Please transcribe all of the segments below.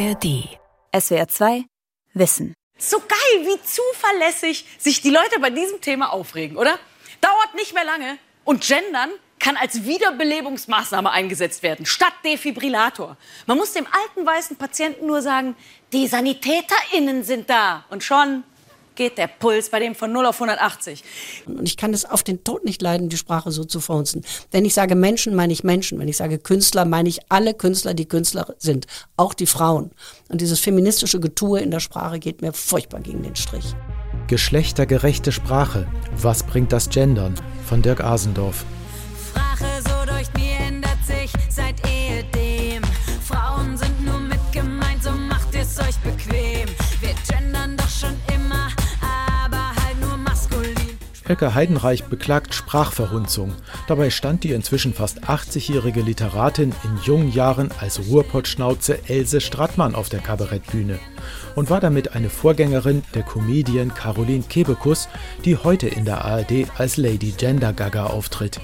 ARD. SWR 2 Wissen. So geil, wie zuverlässig sich die Leute bei diesem Thema aufregen, oder? Dauert nicht mehr lange und Gendern kann als Wiederbelebungsmaßnahme eingesetzt werden, statt Defibrillator. Man muss dem alten weißen Patienten nur sagen, die SanitäterInnen sind da. Und schon geht der Puls bei dem von 0 auf 180. Und ich kann es auf den Tod nicht leiden, die Sprache so zu verhunzen. Wenn ich sage Menschen, meine ich Menschen. Wenn ich sage Künstler, meine ich alle Künstler, die Künstler sind. Auch die Frauen. Und dieses feministische Getue in der Sprache geht mir furchtbar gegen den Strich. Geschlechtergerechte Sprache. Was bringt das Gendern? Von Dirk Asendorf. Sprache so durch mir Elke Heidenreich beklagt Sprachverhunzung. Dabei stand die inzwischen fast 80-jährige Literatin in jungen Jahren als Ruhrpottschnauze Else Strattmann auf der Kabarettbühne und war damit eine Vorgängerin der Comedian Caroline Kebekus, die heute in der ARD als Lady Gender Gaga auftritt.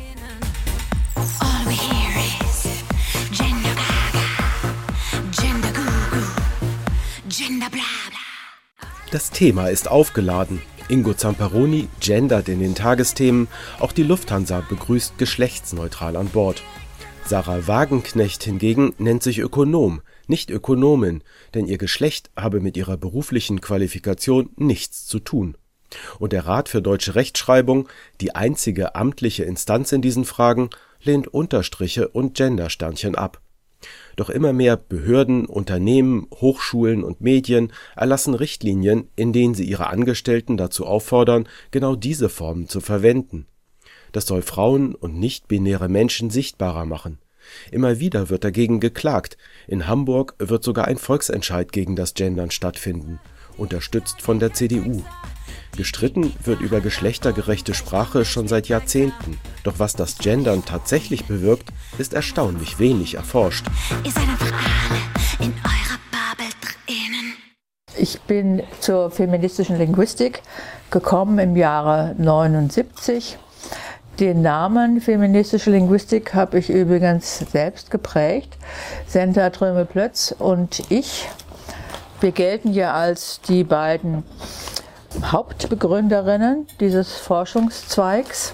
Das Thema ist aufgeladen. Ingo Zamperoni gendert in den Tagesthemen, auch die Lufthansa begrüßt geschlechtsneutral an Bord. Sarah Wagenknecht hingegen nennt sich Ökonom, nicht Ökonomin, denn ihr Geschlecht habe mit ihrer beruflichen Qualifikation nichts zu tun. Und der Rat für deutsche Rechtschreibung, die einzige amtliche Instanz in diesen Fragen, lehnt Unterstriche und Gendersternchen ab. Doch immer mehr Behörden, Unternehmen, Hochschulen und Medien erlassen Richtlinien, in denen sie ihre Angestellten dazu auffordern, genau diese Formen zu verwenden. Das soll Frauen und nicht-binäre Menschen sichtbarer machen. Immer wieder wird dagegen geklagt. In Hamburg wird sogar ein Volksentscheid gegen das Gendern stattfinden, unterstützt von der CDU. Gestritten wird über geschlechtergerechte Sprache schon seit Jahrzehnten. Doch was das Gendern tatsächlich bewirkt, ist erstaunlich wenig erforscht. Ihr seid einfach alle in eurer Bubble drinnen. Ich bin zur feministischen Linguistik gekommen im Jahre 79. Den Namen feministische Linguistik habe ich übrigens selbst geprägt. Senta Tröme-Plötz und ich, wir gelten ja als die beiden Hauptbegründerinnen dieses Forschungszweigs.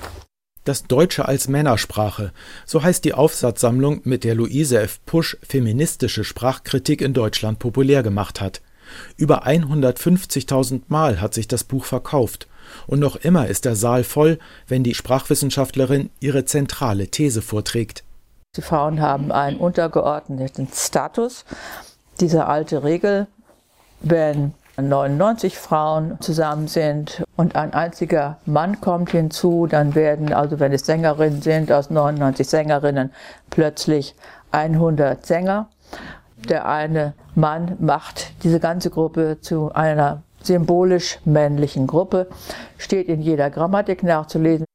Das Deutsche als Männersprache, so heißt die Aufsatzsammlung, mit der Luise F. Pusch feministische Sprachkritik in Deutschland populär gemacht hat. Über 150.000 Mal hat sich das Buch verkauft. Und noch immer ist der Saal voll, wenn die Sprachwissenschaftlerin ihre zentrale These vorträgt. Die Frauen haben einen untergeordneten Status. Diese alte Regel, wenn 99 Frauen zusammen sind und ein einziger Mann kommt hinzu, dann werden, also wenn es Sängerinnen sind, aus 99 Sängerinnen plötzlich 100 Sänger. Der eine Mann macht diese ganze Gruppe zu einer symbolisch männlichen Gruppe, steht in jeder Grammatik nachzulesen.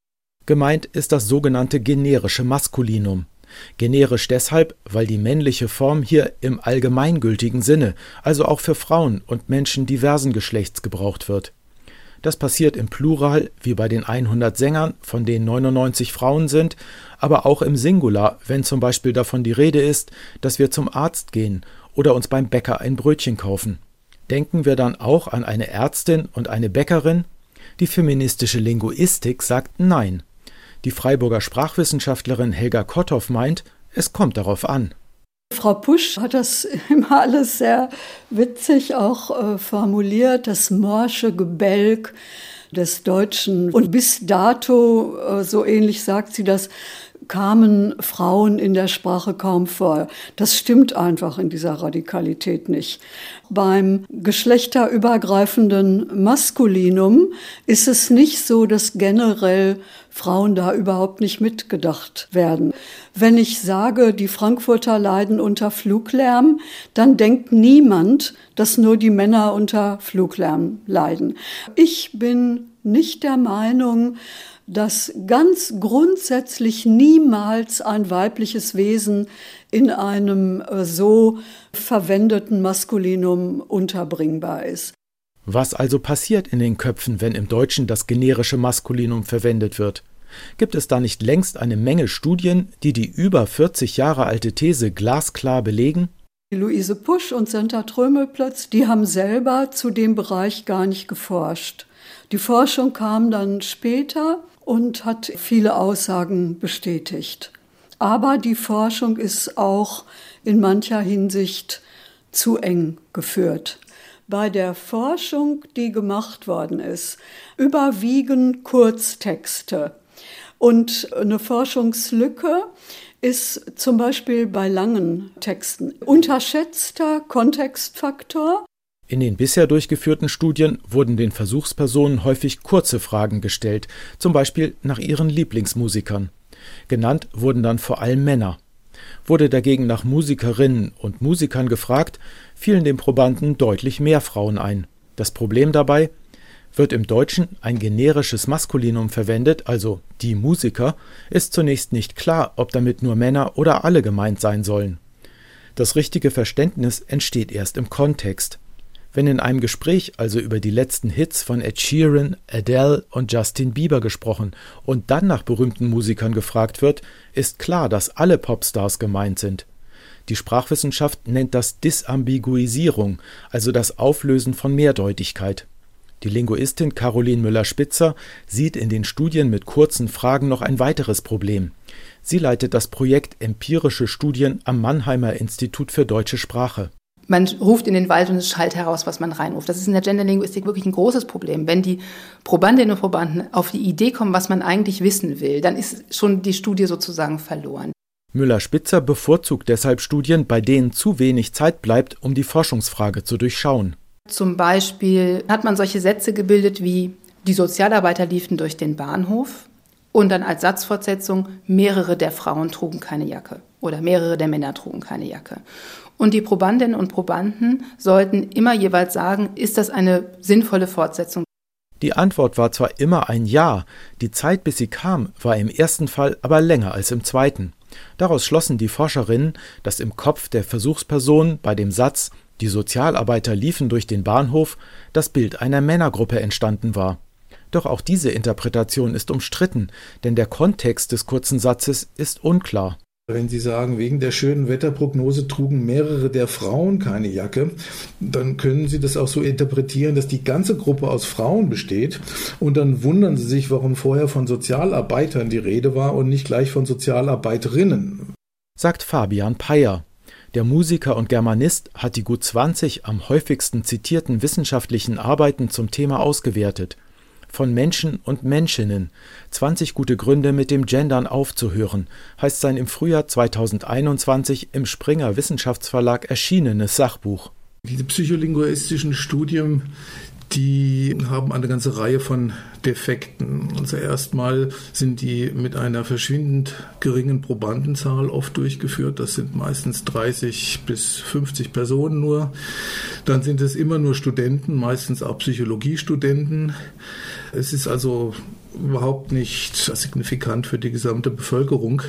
Gemeint ist das sogenannte generische Maskulinum. Generisch deshalb, weil die männliche Form hier im allgemeingültigen Sinne, also auch für Frauen und Menschen diversen Geschlechts gebraucht wird. Das passiert im Plural, wie bei den 100 Sängern, von denen 99 Frauen sind, aber auch im Singular, wenn zum Beispiel davon die Rede ist, dass wir zum Arzt gehen oder uns beim Bäcker ein Brötchen kaufen. Denken wir dann auch an eine Ärztin und eine Bäckerin? Die feministische Linguistik sagt Nein. Die Freiburger Sprachwissenschaftlerin Helga Kotthoff meint, es kommt darauf an. Frau Pusch hat das immer alles sehr witzig auch äh, formuliert, das morsche Gebälk des Deutschen. Und bis dato, äh, so ähnlich sagt sie das, kamen Frauen in der Sprache kaum vor. Das stimmt einfach in dieser Radikalität nicht. Beim geschlechterübergreifenden Maskulinum ist es nicht so, dass generell Frauen da überhaupt nicht mitgedacht werden. Wenn ich sage, die Frankfurter leiden unter Fluglärm, dann denkt niemand, dass nur die Männer unter Fluglärm leiden. Ich bin nicht der Meinung, dass ganz grundsätzlich niemals ein weibliches Wesen in einem äh, so verwendeten Maskulinum unterbringbar ist. Was also passiert in den Köpfen, wenn im Deutschen das generische Maskulinum verwendet wird? Gibt es da nicht längst eine Menge Studien, die die über 40 Jahre alte These glasklar belegen? Luise Pusch und Senta Trömelplatz, die haben selber zu dem Bereich gar nicht geforscht. Die Forschung kam dann später und hat viele Aussagen bestätigt. Aber die Forschung ist auch in mancher Hinsicht zu eng geführt. Bei der Forschung, die gemacht worden ist, überwiegen Kurztexte. Und eine Forschungslücke ist zum Beispiel bei langen Texten unterschätzter Kontextfaktor. In den bisher durchgeführten Studien wurden den Versuchspersonen häufig kurze Fragen gestellt, zum Beispiel nach ihren Lieblingsmusikern. Genannt wurden dann vor allem Männer. Wurde dagegen nach Musikerinnen und Musikern gefragt, fielen den Probanden deutlich mehr Frauen ein. Das Problem dabei, wird im Deutschen ein generisches Maskulinum verwendet, also die Musiker, ist zunächst nicht klar, ob damit nur Männer oder alle gemeint sein sollen. Das richtige Verständnis entsteht erst im Kontext. Wenn in einem Gespräch also über die letzten Hits von Ed Sheeran, Adele und Justin Bieber gesprochen und dann nach berühmten Musikern gefragt wird, ist klar, dass alle Popstars gemeint sind. Die Sprachwissenschaft nennt das Disambiguisierung, also das Auflösen von Mehrdeutigkeit. Die Linguistin Caroline Müller-Spitzer sieht in den Studien mit kurzen Fragen noch ein weiteres Problem. Sie leitet das Projekt Empirische Studien am Mannheimer Institut für deutsche Sprache. Man ruft in den Wald und es schallt heraus, was man reinruft. Das ist in der Genderlinguistik wirklich ein großes Problem. Wenn die Probandinnen und Probanden auf die Idee kommen, was man eigentlich wissen will, dann ist schon die Studie sozusagen verloren. Müller-Spitzer bevorzugt deshalb Studien, bei denen zu wenig Zeit bleibt, um die Forschungsfrage zu durchschauen. Zum Beispiel hat man solche Sätze gebildet wie die Sozialarbeiter liefen durch den Bahnhof und dann als Satzfortsetzung mehrere der Frauen trugen keine Jacke oder mehrere der Männer trugen keine Jacke. Und die Probandinnen und Probanden sollten immer jeweils sagen, ist das eine sinnvolle Fortsetzung? Die Antwort war zwar immer ein Ja, die Zeit, bis sie kam, war im ersten Fall aber länger als im zweiten. Daraus schlossen die Forscherinnen, dass im Kopf der Versuchsperson bei dem Satz die Sozialarbeiter liefen durch den Bahnhof, das Bild einer Männergruppe entstanden war. Doch auch diese Interpretation ist umstritten, denn der Kontext des kurzen Satzes ist unklar. Wenn Sie sagen, wegen der schönen Wetterprognose trugen mehrere der Frauen keine Jacke, dann können Sie das auch so interpretieren, dass die ganze Gruppe aus Frauen besteht. Und dann wundern Sie sich, warum vorher von Sozialarbeitern die Rede war und nicht gleich von Sozialarbeiterinnen. Sagt Fabian Peyer. Der Musiker und Germanist hat die gut 20 am häufigsten zitierten wissenschaftlichen Arbeiten zum Thema ausgewertet. Von Menschen und Menschinnen. 20 gute Gründe, mit dem Gendern aufzuhören, heißt sein im Frühjahr 2021 im Springer Wissenschaftsverlag erschienenes Sachbuch. Diese psycholinguistischen Studien, die haben eine ganze Reihe von Defekten. Also erstmal sind die mit einer verschwindend geringen Probandenzahl oft durchgeführt. Das sind meistens 30 bis 50 Personen nur. Dann sind es immer nur Studenten, meistens auch Psychologiestudenten. Es ist also überhaupt nicht signifikant für die gesamte Bevölkerung.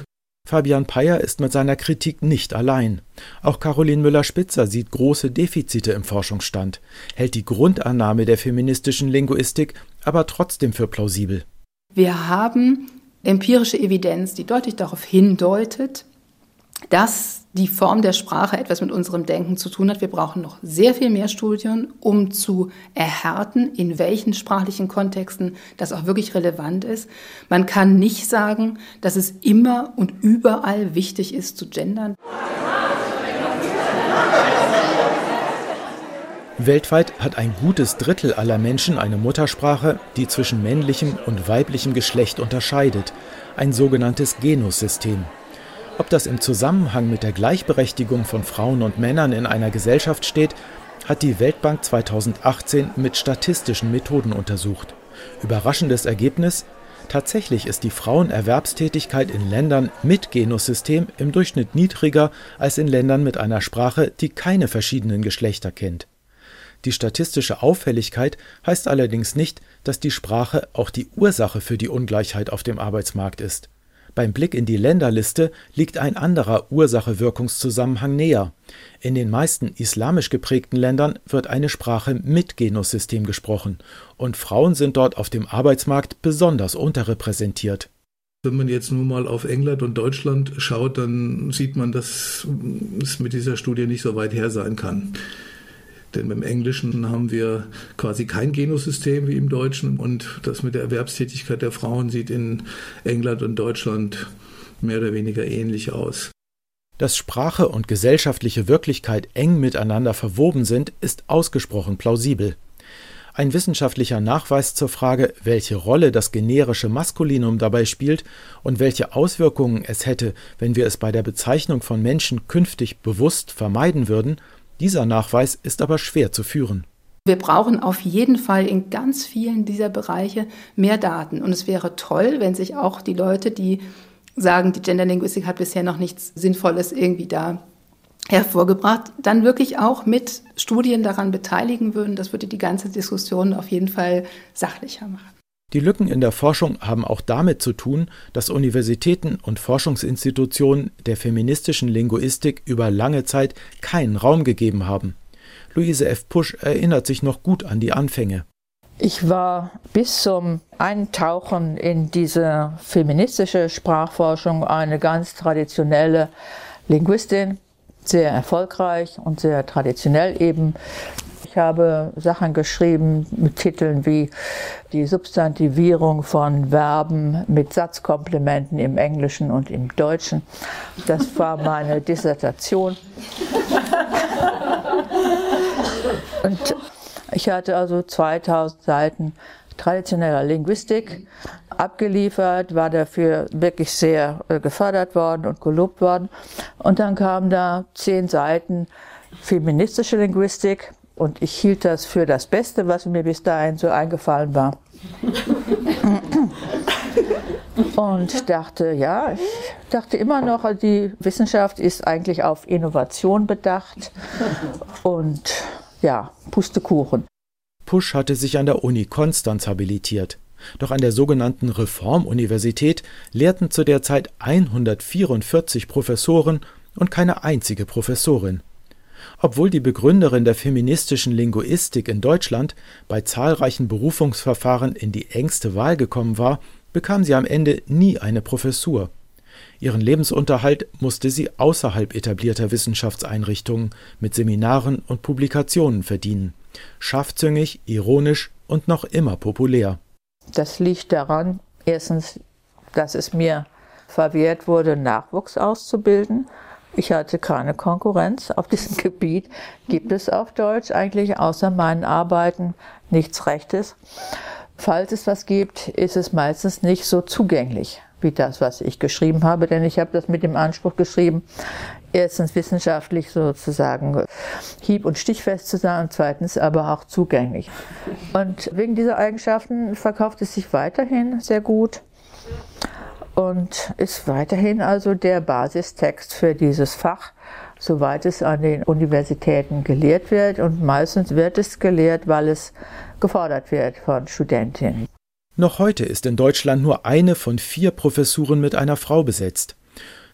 Fabian Peyer ist mit seiner Kritik nicht allein. Auch Caroline Müller-Spitzer sieht große Defizite im Forschungsstand, hält die Grundannahme der feministischen Linguistik aber trotzdem für plausibel. Wir haben empirische Evidenz, die deutlich darauf hindeutet, dass die Form der Sprache etwas mit unserem Denken zu tun hat. Wir brauchen noch sehr viel mehr Studien, um zu erhärten, in welchen sprachlichen Kontexten das auch wirklich relevant ist. Man kann nicht sagen, dass es immer und überall wichtig ist zu gendern. Weltweit hat ein gutes Drittel aller Menschen eine Muttersprache, die zwischen männlichem und weiblichem Geschlecht unterscheidet, ein sogenanntes Genussystem. Ob das im Zusammenhang mit der Gleichberechtigung von Frauen und Männern in einer Gesellschaft steht, hat die Weltbank 2018 mit statistischen Methoden untersucht. Überraschendes Ergebnis? Tatsächlich ist die Frauenerwerbstätigkeit in Ländern mit Genussystem im Durchschnitt niedriger als in Ländern mit einer Sprache, die keine verschiedenen Geschlechter kennt. Die statistische Auffälligkeit heißt allerdings nicht, dass die Sprache auch die Ursache für die Ungleichheit auf dem Arbeitsmarkt ist. Beim Blick in die Länderliste liegt ein anderer Ursache-Wirkungszusammenhang näher. In den meisten islamisch geprägten Ländern wird eine Sprache mit Genussystem gesprochen, und Frauen sind dort auf dem Arbeitsmarkt besonders unterrepräsentiert Wenn man jetzt nur mal auf England und Deutschland schaut, dann sieht man, dass es mit dieser Studie nicht so weit her sein kann. Denn beim Englischen haben wir quasi kein Genosystem wie im Deutschen und das mit der Erwerbstätigkeit der Frauen sieht in England und Deutschland mehr oder weniger ähnlich aus. Dass Sprache und gesellschaftliche Wirklichkeit eng miteinander verwoben sind, ist ausgesprochen plausibel. Ein wissenschaftlicher Nachweis zur Frage, welche Rolle das generische Maskulinum dabei spielt und welche Auswirkungen es hätte, wenn wir es bei der Bezeichnung von Menschen künftig bewusst vermeiden würden, dieser Nachweis ist aber schwer zu führen. Wir brauchen auf jeden Fall in ganz vielen dieser Bereiche mehr Daten. Und es wäre toll, wenn sich auch die Leute, die sagen, die Genderlinguistik hat bisher noch nichts Sinnvolles irgendwie da hervorgebracht, dann wirklich auch mit Studien daran beteiligen würden. Das würde die ganze Diskussion auf jeden Fall sachlicher machen. Die Lücken in der Forschung haben auch damit zu tun, dass Universitäten und Forschungsinstitutionen der feministischen Linguistik über lange Zeit keinen Raum gegeben haben. Luise F. Pusch erinnert sich noch gut an die Anfänge. Ich war bis zum Eintauchen in diese feministische Sprachforschung eine ganz traditionelle Linguistin, sehr erfolgreich und sehr traditionell eben. Ich habe Sachen geschrieben mit Titeln wie die Substantivierung von Verben mit Satzkomplementen im Englischen und im Deutschen. Das war meine Dissertation. Und ich hatte also 2000 Seiten traditioneller Linguistik abgeliefert, war dafür wirklich sehr äh, gefördert worden und gelobt worden. Und dann kamen da zehn Seiten feministische Linguistik und ich hielt das für das Beste, was mir bis dahin so eingefallen war. Und dachte, ja, ich dachte immer noch, die Wissenschaft ist eigentlich auf Innovation bedacht und ja, Pustekuchen. Pusch hatte sich an der Uni Konstanz habilitiert. Doch an der sogenannten Reformuniversität lehrten zu der Zeit 144 Professoren und keine einzige Professorin. Obwohl die Begründerin der feministischen Linguistik in Deutschland bei zahlreichen Berufungsverfahren in die engste Wahl gekommen war, bekam sie am Ende nie eine Professur. Ihren Lebensunterhalt musste sie außerhalb etablierter Wissenschaftseinrichtungen mit Seminaren und Publikationen verdienen scharfzüngig, ironisch und noch immer populär. Das liegt daran, erstens, dass es mir verwehrt wurde, Nachwuchs auszubilden. Ich hatte keine Konkurrenz. Auf diesem Gebiet gibt es auf Deutsch eigentlich außer meinen Arbeiten nichts Rechtes. Falls es was gibt, ist es meistens nicht so zugänglich wie das, was ich geschrieben habe, denn ich habe das mit dem Anspruch geschrieben, erstens wissenschaftlich sozusagen hieb- und stichfest zu sein und zweitens aber auch zugänglich. Und wegen dieser Eigenschaften verkauft es sich weiterhin sehr gut und ist weiterhin also der Basistext für dieses Fach, soweit es an den Universitäten gelehrt wird. Und meistens wird es gelehrt, weil es gefordert wird von Studentinnen. Noch heute ist in Deutschland nur eine von vier Professuren mit einer Frau besetzt.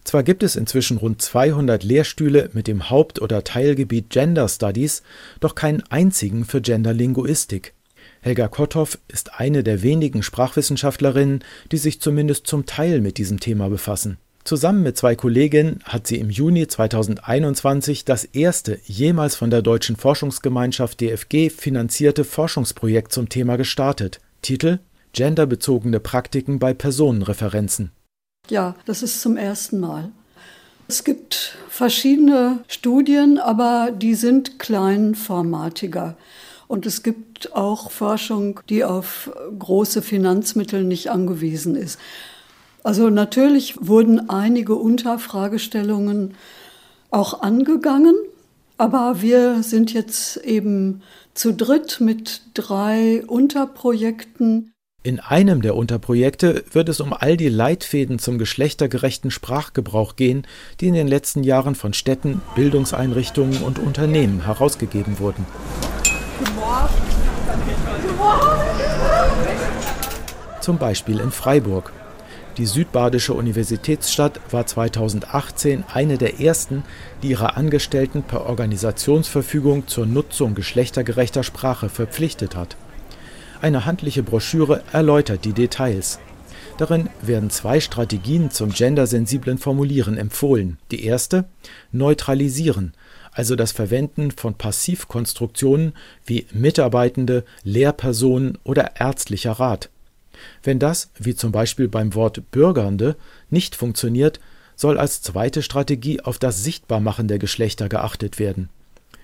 Zwar gibt es inzwischen rund 200 Lehrstühle mit dem Haupt- oder Teilgebiet Gender Studies, doch keinen einzigen für Genderlinguistik. Helga Kotthoff ist eine der wenigen Sprachwissenschaftlerinnen, die sich zumindest zum Teil mit diesem Thema befassen. Zusammen mit zwei Kolleginnen hat sie im Juni 2021 das erste jemals von der Deutschen Forschungsgemeinschaft DFG finanzierte Forschungsprojekt zum Thema gestartet. Titel Genderbezogene Praktiken bei Personenreferenzen. Ja, das ist zum ersten Mal. Es gibt verschiedene Studien, aber die sind kleinformatiger. Und es gibt auch Forschung, die auf große Finanzmittel nicht angewiesen ist. Also natürlich wurden einige Unterfragestellungen auch angegangen, aber wir sind jetzt eben zu dritt mit drei Unterprojekten. In einem der Unterprojekte wird es um all die Leitfäden zum geschlechtergerechten Sprachgebrauch gehen, die in den letzten Jahren von Städten, Bildungseinrichtungen und Unternehmen herausgegeben wurden. Zum Beispiel in Freiburg. Die südbadische Universitätsstadt war 2018 eine der ersten, die ihre Angestellten per Organisationsverfügung zur Nutzung geschlechtergerechter Sprache verpflichtet hat. Eine handliche Broschüre erläutert die Details. Darin werden zwei Strategien zum gendersensiblen Formulieren empfohlen. Die erste neutralisieren, also das Verwenden von Passivkonstruktionen wie Mitarbeitende, Lehrpersonen oder ärztlicher Rat. Wenn das, wie zum Beispiel beim Wort Bürgernde, nicht funktioniert, soll als zweite Strategie auf das Sichtbarmachen der Geschlechter geachtet werden.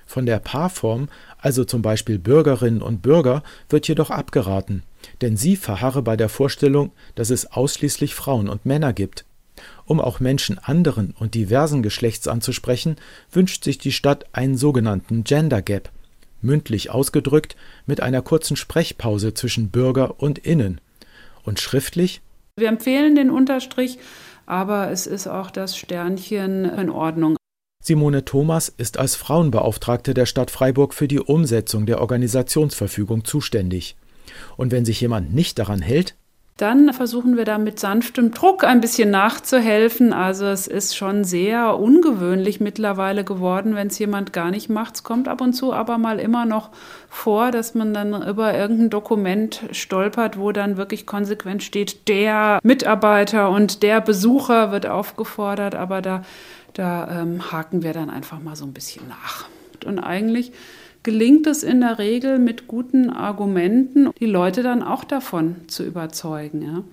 Von der Paarform, also zum Beispiel Bürgerinnen und Bürger, wird jedoch abgeraten, denn sie verharre bei der Vorstellung, dass es ausschließlich Frauen und Männer gibt. Um auch Menschen anderen und diversen Geschlechts anzusprechen, wünscht sich die Stadt einen sogenannten Gender Gap, mündlich ausgedrückt mit einer kurzen Sprechpause zwischen Bürger und Innen. Und schriftlich? Wir empfehlen den Unterstrich, aber es ist auch das Sternchen in Ordnung. Simone Thomas ist als Frauenbeauftragte der Stadt Freiburg für die Umsetzung der Organisationsverfügung zuständig. Und wenn sich jemand nicht daran hält, dann versuchen wir da mit sanftem Druck ein bisschen nachzuhelfen. Also es ist schon sehr ungewöhnlich mittlerweile geworden, wenn es jemand gar nicht macht. Es kommt ab und zu aber mal immer noch vor, dass man dann über irgendein Dokument stolpert, wo dann wirklich konsequent steht, der Mitarbeiter und der Besucher wird aufgefordert. Aber da, da ähm, haken wir dann einfach mal so ein bisschen nach. Und eigentlich gelingt es in der Regel mit guten Argumenten, die Leute dann auch davon zu überzeugen. Ja.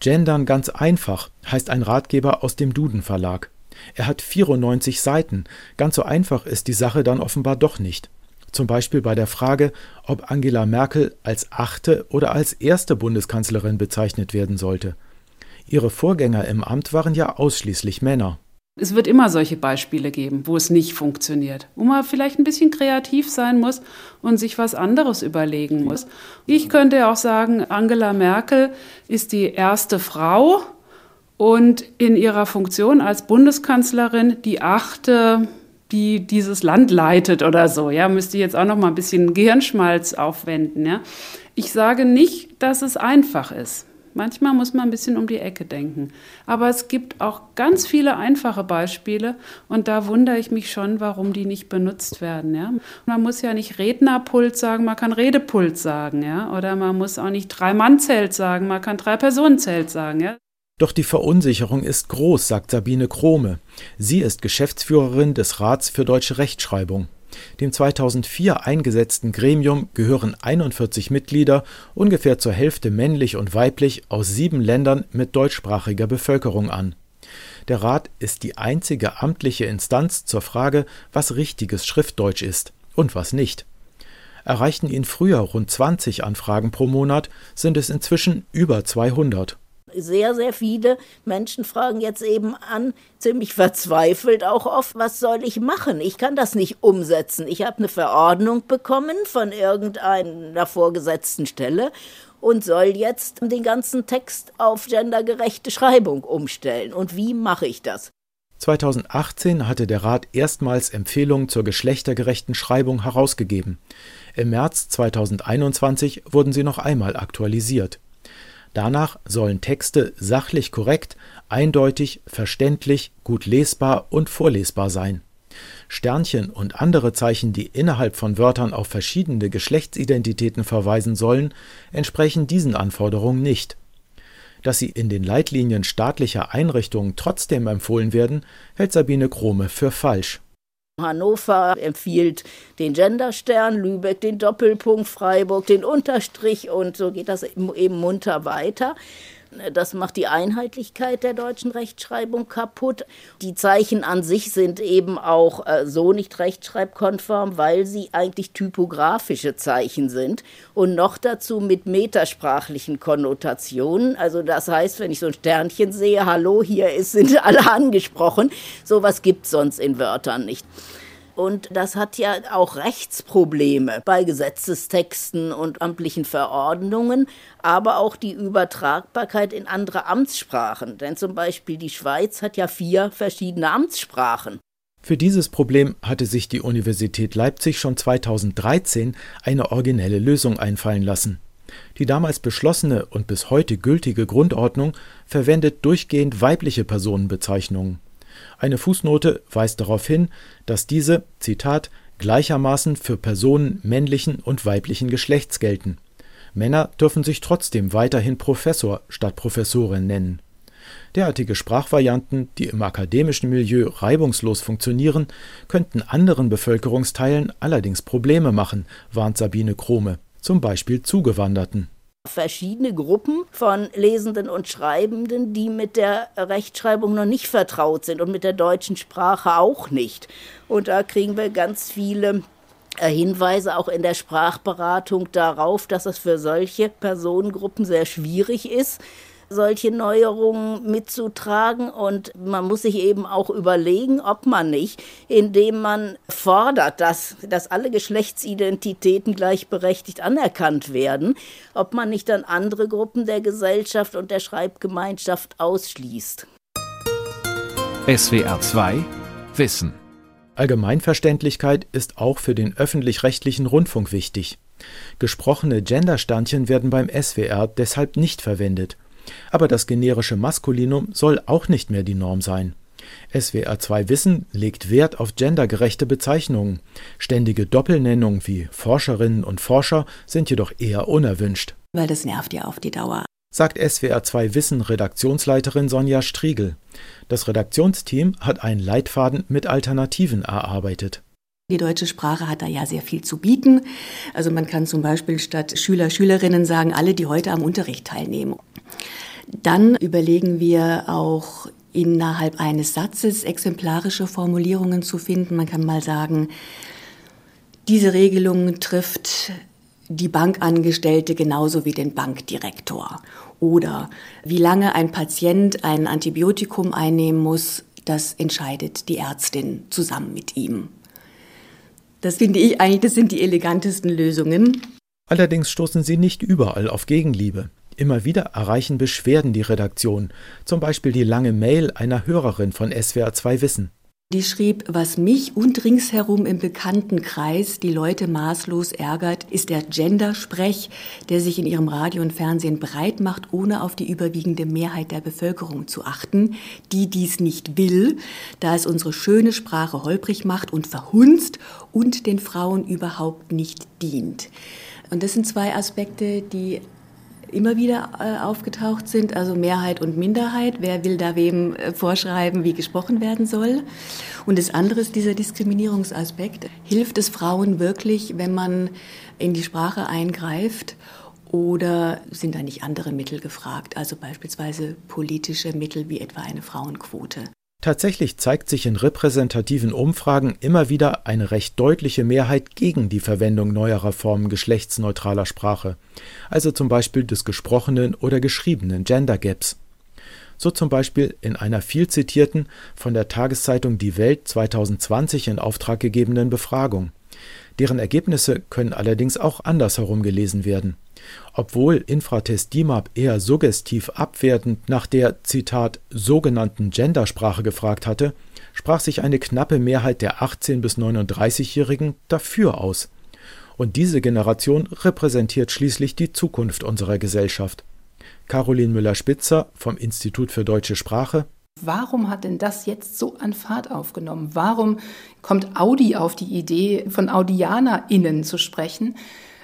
Gendern ganz einfach heißt ein Ratgeber aus dem Duden Verlag. Er hat 94 Seiten. Ganz so einfach ist die Sache dann offenbar doch nicht. Zum Beispiel bei der Frage, ob Angela Merkel als achte oder als erste Bundeskanzlerin bezeichnet werden sollte. Ihre Vorgänger im Amt waren ja ausschließlich Männer. Es wird immer solche Beispiele geben, wo es nicht funktioniert, wo man vielleicht ein bisschen kreativ sein muss und sich was anderes überlegen muss. Ich könnte auch sagen, Angela Merkel ist die erste Frau und in ihrer Funktion als Bundeskanzlerin die achte, die dieses Land leitet oder so. Ja, müsste jetzt auch noch mal ein bisschen Gehirnschmalz aufwenden. Ja, ich sage nicht, dass es einfach ist. Manchmal muss man ein bisschen um die Ecke denken. Aber es gibt auch ganz viele einfache Beispiele und da wundere ich mich schon, warum die nicht benutzt werden. Ja? Man muss ja nicht Rednerpult sagen, man kann Redepult sagen. Ja? Oder man muss auch nicht Drei-Mann-Zelt sagen, man kann Drei-Personen-Zelt sagen. Ja? Doch die Verunsicherung ist groß, sagt Sabine Krome. Sie ist Geschäftsführerin des Rats für deutsche Rechtschreibung. Dem 2004 eingesetzten Gremium gehören 41 Mitglieder, ungefähr zur Hälfte männlich und weiblich, aus sieben Ländern mit deutschsprachiger Bevölkerung an. Der Rat ist die einzige amtliche Instanz zur Frage, was richtiges Schriftdeutsch ist und was nicht. Erreichten ihn früher rund 20 Anfragen pro Monat, sind es inzwischen über 200 sehr, sehr viele Menschen fragen jetzt eben an, ziemlich verzweifelt auch oft, was soll ich machen? Ich kann das nicht umsetzen. Ich habe eine Verordnung bekommen von irgendeiner vorgesetzten Stelle und soll jetzt den ganzen Text auf gendergerechte Schreibung umstellen. Und wie mache ich das? 2018 hatte der Rat erstmals Empfehlungen zur geschlechtergerechten Schreibung herausgegeben. Im März 2021 wurden sie noch einmal aktualisiert. Danach sollen Texte sachlich korrekt, eindeutig, verständlich, gut lesbar und vorlesbar sein. Sternchen und andere Zeichen, die innerhalb von Wörtern auf verschiedene Geschlechtsidentitäten verweisen sollen, entsprechen diesen Anforderungen nicht. Dass sie in den Leitlinien staatlicher Einrichtungen trotzdem empfohlen werden, hält Sabine Krome für falsch Hannover empfiehlt den Genderstern, Lübeck den Doppelpunkt, Freiburg den Unterstrich und so geht das eben munter weiter. Das macht die Einheitlichkeit der deutschen Rechtschreibung kaputt. Die Zeichen an sich sind eben auch äh, so nicht rechtschreibkonform, weil sie eigentlich typografische Zeichen sind und noch dazu mit metasprachlichen Konnotationen. Also das heißt, wenn ich so ein Sternchen sehe, hallo, hier ist, sind alle angesprochen. Sowas gibt es sonst in Wörtern nicht. Und das hat ja auch Rechtsprobleme bei Gesetzestexten und amtlichen Verordnungen, aber auch die Übertragbarkeit in andere Amtssprachen. Denn zum Beispiel die Schweiz hat ja vier verschiedene Amtssprachen. Für dieses Problem hatte sich die Universität Leipzig schon 2013 eine originelle Lösung einfallen lassen. Die damals beschlossene und bis heute gültige Grundordnung verwendet durchgehend weibliche Personenbezeichnungen. Eine Fußnote weist darauf hin, dass diese, Zitat, gleichermaßen für Personen männlichen und weiblichen Geschlechts gelten. Männer dürfen sich trotzdem weiterhin Professor statt Professorin nennen. Derartige Sprachvarianten, die im akademischen Milieu reibungslos funktionieren, könnten anderen Bevölkerungsteilen allerdings Probleme machen, warnt Sabine Krome, zum Beispiel Zugewanderten verschiedene Gruppen von Lesenden und Schreibenden, die mit der Rechtschreibung noch nicht vertraut sind und mit der deutschen Sprache auch nicht. Und da kriegen wir ganz viele äh, Hinweise auch in der Sprachberatung darauf, dass es für solche Personengruppen sehr schwierig ist, solche Neuerungen mitzutragen. Und man muss sich eben auch überlegen, ob man nicht, indem man fordert, dass, dass alle Geschlechtsidentitäten gleichberechtigt anerkannt werden, ob man nicht dann andere Gruppen der Gesellschaft und der Schreibgemeinschaft ausschließt. SWR 2 Wissen Allgemeinverständlichkeit ist auch für den öffentlich-rechtlichen Rundfunk wichtig. Gesprochene Gendersternchen werden beim SWR deshalb nicht verwendet. Aber das generische Maskulinum soll auch nicht mehr die Norm sein. SWR 2 Wissen legt Wert auf gendergerechte Bezeichnungen. Ständige Doppelnennungen wie Forscherinnen und Forscher sind jedoch eher unerwünscht. Weil das nervt ja auf die Dauer. Sagt SWR 2 Wissen Redaktionsleiterin Sonja Striegel. Das Redaktionsteam hat einen Leitfaden mit Alternativen erarbeitet. Die deutsche Sprache hat da ja sehr viel zu bieten. Also man kann zum Beispiel statt Schüler, Schülerinnen sagen, alle, die heute am Unterricht teilnehmen. Dann überlegen wir auch innerhalb eines Satzes exemplarische Formulierungen zu finden. Man kann mal sagen, diese Regelung trifft die Bankangestellte genauso wie den Bankdirektor. Oder wie lange ein Patient ein Antibiotikum einnehmen muss, das entscheidet die Ärztin zusammen mit ihm. Das finde ich eigentlich, das sind die elegantesten Lösungen. Allerdings stoßen sie nicht überall auf Gegenliebe. Immer wieder erreichen Beschwerden die Redaktion, zum Beispiel die lange Mail einer Hörerin von SWR 2 Wissen. Die schrieb, was mich und ringsherum im Bekanntenkreis die Leute maßlos ärgert, ist der Gendersprech, der sich in ihrem Radio und Fernsehen breit macht, ohne auf die überwiegende Mehrheit der Bevölkerung zu achten, die dies nicht will, da es unsere schöne Sprache holprig macht und verhunzt und den Frauen überhaupt nicht dient. Und das sind zwei Aspekte, die immer wieder äh, aufgetaucht sind, also Mehrheit und Minderheit. Wer will da wem äh, vorschreiben, wie gesprochen werden soll? Und das andere ist dieser Diskriminierungsaspekt. Hilft es Frauen wirklich, wenn man in die Sprache eingreift? Oder sind da nicht andere Mittel gefragt, also beispielsweise politische Mittel wie etwa eine Frauenquote? Tatsächlich zeigt sich in repräsentativen Umfragen immer wieder eine recht deutliche Mehrheit gegen die Verwendung neuerer Formen geschlechtsneutraler Sprache, also zum Beispiel des gesprochenen oder geschriebenen Gender Gaps. So zum Beispiel in einer viel zitierten, von der Tageszeitung Die Welt 2020 in Auftrag gegebenen Befragung. Deren Ergebnisse können allerdings auch andersherum gelesen werden. Obwohl Infratest DIMAP eher suggestiv abwertend nach der Zitat sogenannten Gendersprache gefragt hatte, sprach sich eine knappe Mehrheit der 18 bis 39-Jährigen dafür aus. Und diese Generation repräsentiert schließlich die Zukunft unserer Gesellschaft. Caroline Müller-Spitzer vom Institut für deutsche Sprache Warum hat denn das jetzt so an Fahrt aufgenommen? Warum kommt Audi auf die Idee, von AudianerInnen zu sprechen?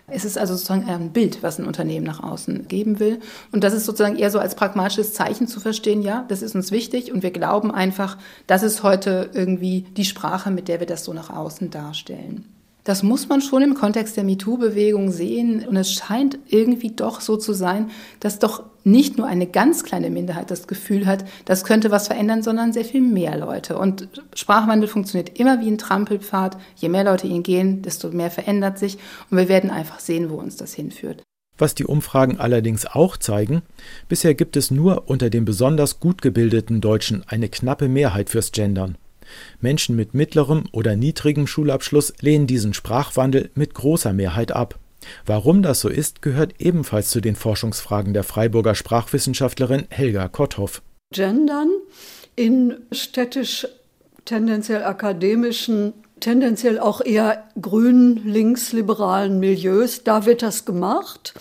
Es ist also sozusagen ein Bild, was ein Unternehmen nach außen geben will. Und das ist sozusagen eher so als pragmatisches Zeichen zu verstehen, ja, das ist uns wichtig und wir glauben einfach, das ist heute irgendwie die Sprache, mit der wir das so nach außen darstellen. Das muss man schon im Kontext der MeToo-Bewegung sehen. Und es scheint irgendwie doch so zu sein, dass doch nicht nur eine ganz kleine Minderheit das Gefühl hat, das könnte was verändern, sondern sehr viel mehr Leute. Und Sprachwandel funktioniert immer wie ein Trampelpfad. Je mehr Leute ihn gehen, desto mehr verändert sich. Und wir werden einfach sehen, wo uns das hinführt. Was die Umfragen allerdings auch zeigen, bisher gibt es nur unter den besonders gut gebildeten Deutschen eine knappe Mehrheit fürs Gendern. Menschen mit mittlerem oder niedrigem Schulabschluss lehnen diesen Sprachwandel mit großer Mehrheit ab. Warum das so ist, gehört ebenfalls zu den Forschungsfragen der Freiburger Sprachwissenschaftlerin Helga Kotthoff. Gendern in städtisch tendenziell akademischen, tendenziell auch eher grün, linksliberalen Milieus, da wird das gemacht.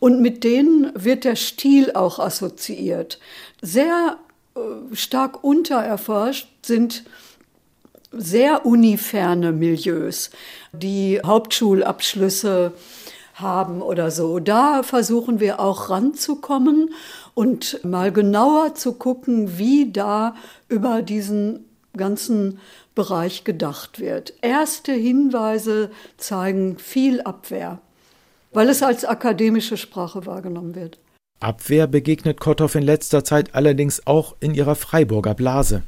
Und mit denen wird der Stil auch assoziiert. Sehr stark untererforscht sind sehr uniferne Milieus, die Hauptschulabschlüsse haben oder so. Da versuchen wir auch ranzukommen und mal genauer zu gucken, wie da über diesen ganzen Bereich gedacht wird. Erste Hinweise zeigen viel Abwehr, weil es als akademische Sprache wahrgenommen wird. Abwehr begegnet Kotthoff in letzter Zeit allerdings auch in ihrer Freiburger Blase.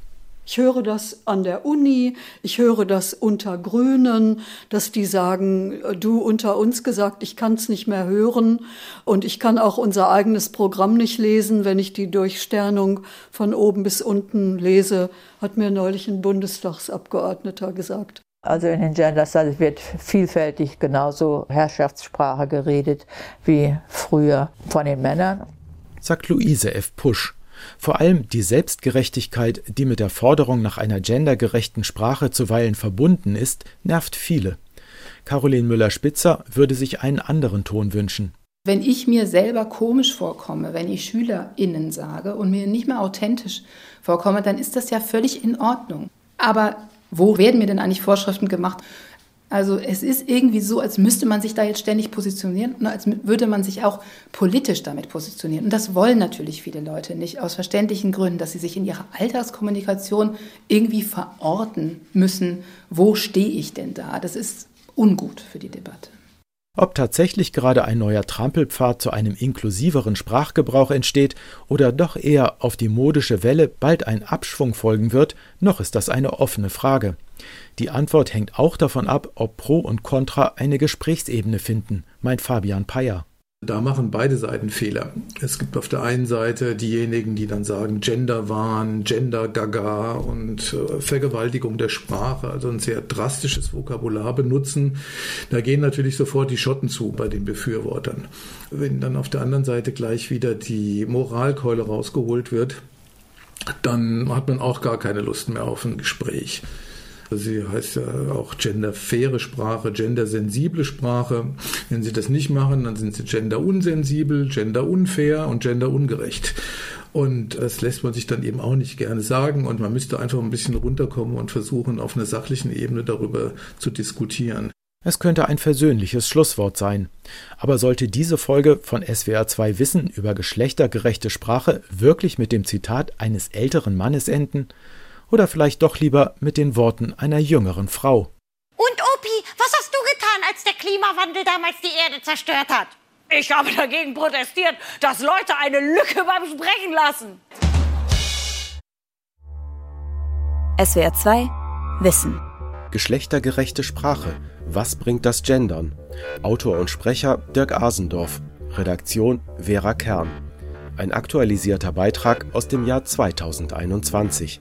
Ich höre das an der Uni, ich höre das unter Grünen, dass die sagen, du unter uns gesagt, ich kann es nicht mehr hören und ich kann auch unser eigenes Programm nicht lesen, wenn ich die Durchsternung von oben bis unten lese, hat mir neulich ein Bundestagsabgeordneter gesagt. Also in den Gender Studies wird vielfältig genauso Herrschaftssprache geredet wie früher von den Männern. Sagt Luise F. Pusch. Vor allem die Selbstgerechtigkeit, die mit der Forderung nach einer gendergerechten Sprache zuweilen verbunden ist, nervt viele. Caroline Müller-Spitzer würde sich einen anderen Ton wünschen. Wenn ich mir selber komisch vorkomme, wenn ich SchülerInnen sage und mir nicht mehr authentisch vorkomme, dann ist das ja völlig in Ordnung. Aber wo werden mir denn eigentlich Vorschriften gemacht? Also es ist irgendwie so, als müsste man sich da jetzt ständig positionieren und als würde man sich auch politisch damit positionieren. Und das wollen natürlich viele Leute nicht, aus verständlichen Gründen, dass sie sich in ihrer Alltagskommunikation irgendwie verorten müssen. Wo stehe ich denn da? Das ist ungut für die Debatte. Ob tatsächlich gerade ein neuer Trampelpfad zu einem inklusiveren Sprachgebrauch entsteht oder doch eher auf die modische Welle bald ein Abschwung folgen wird, noch ist das eine offene Frage. Die Antwort hängt auch davon ab, ob Pro und Contra eine Gesprächsebene finden, meint Fabian Peyer. Da machen beide Seiten Fehler. Es gibt auf der einen Seite diejenigen, die dann sagen Genderwahn, Gender-Gaga und äh, Vergewaltigung der Sprache, also ein sehr drastisches Vokabular benutzen. Da gehen natürlich sofort die Schotten zu bei den Befürwortern. Wenn dann auf der anderen Seite gleich wieder die Moralkeule rausgeholt wird, dann hat man auch gar keine Lust mehr auf ein Gespräch. Sie heißt ja auch genderfaire Sprache, gendersensible Sprache. Wenn Sie das nicht machen, dann sind Sie genderunsensibel, genderunfair und genderungerecht. Und das lässt man sich dann eben auch nicht gerne sagen. Und man müsste einfach ein bisschen runterkommen und versuchen, auf einer sachlichen Ebene darüber zu diskutieren. Es könnte ein versöhnliches Schlusswort sein. Aber sollte diese Folge von SWR 2 Wissen über geschlechtergerechte Sprache wirklich mit dem Zitat eines älteren Mannes enden? Oder vielleicht doch lieber mit den Worten einer jüngeren Frau. Und Opi, was hast du getan, als der Klimawandel damals die Erde zerstört hat? Ich habe dagegen protestiert, dass Leute eine Lücke beim Sprechen lassen. SWR 2 Wissen. Geschlechtergerechte Sprache. Was bringt das Gendern? Autor und Sprecher Dirk Asendorf. Redaktion Vera Kern. Ein aktualisierter Beitrag aus dem Jahr 2021.